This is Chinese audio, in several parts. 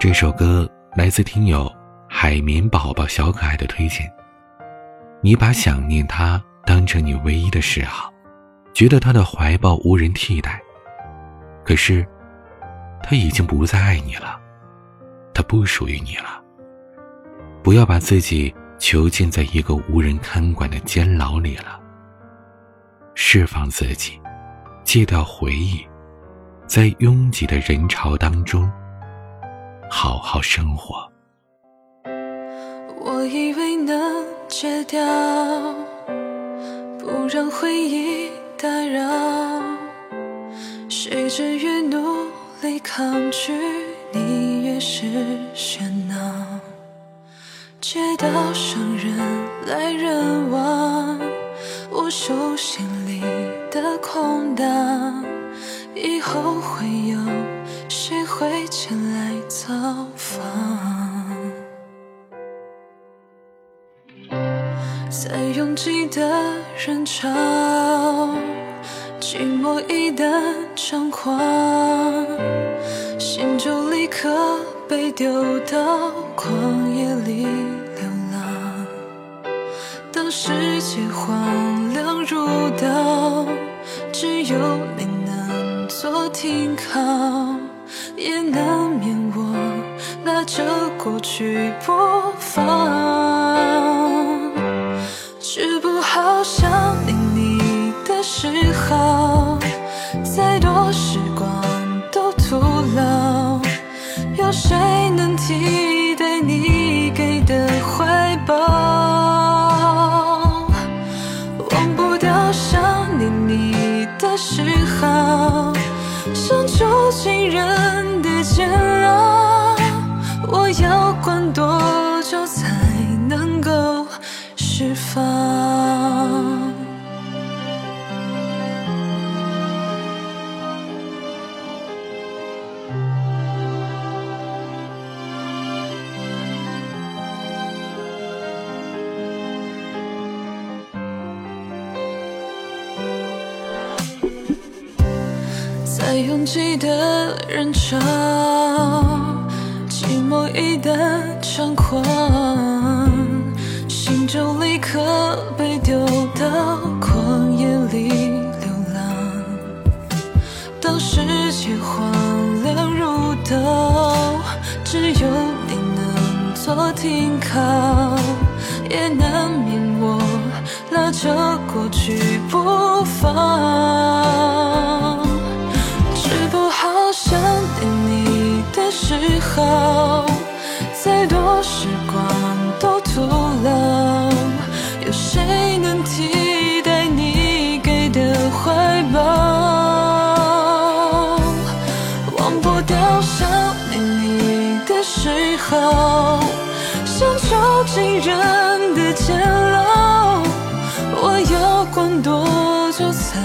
这首歌来自听友海绵宝宝小可爱的推荐。你把想念他当成你唯一的嗜好，觉得他的怀抱无人替代。可是，他已经不再爱你了，他不属于你了。不要把自己囚禁在一个无人看管的监牢里了。释放自己，戒掉回忆，在拥挤的人潮当中。好好生活。我以为能戒掉，不让回忆打扰。谁知越努力抗拒，你越是喧闹。街道上人来人往，我手心里的空荡，以后会有来？造访，在拥挤的人潮，寂寞一旦猖狂，心就立刻被丢到旷野里流浪。当世界荒凉如岛，只有你能做停靠，也难免我。拉着过去不放，治不好想念你的嗜好，再多时光都徒劳。有谁能替代你给的怀抱？忘不掉想念你的嗜好，像囚禁人的监牢。要关多久才能够释放？在拥挤的人潮。寂寞一旦猖狂，心就立刻被丢到旷野里流浪。当世界荒凉如岛，只有你能做停靠，也能时候，再多时光都徒劳。有谁能替代你给的怀抱？忘不掉想念你的嗜好，像囚禁人的监牢。我要关多久才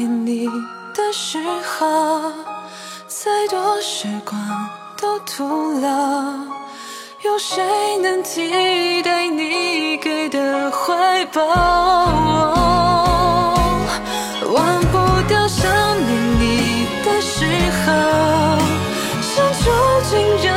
想念你的时候，再多时光都徒劳。有谁能替代你给的怀抱？忘不掉想念你的嗜好，像囚禁人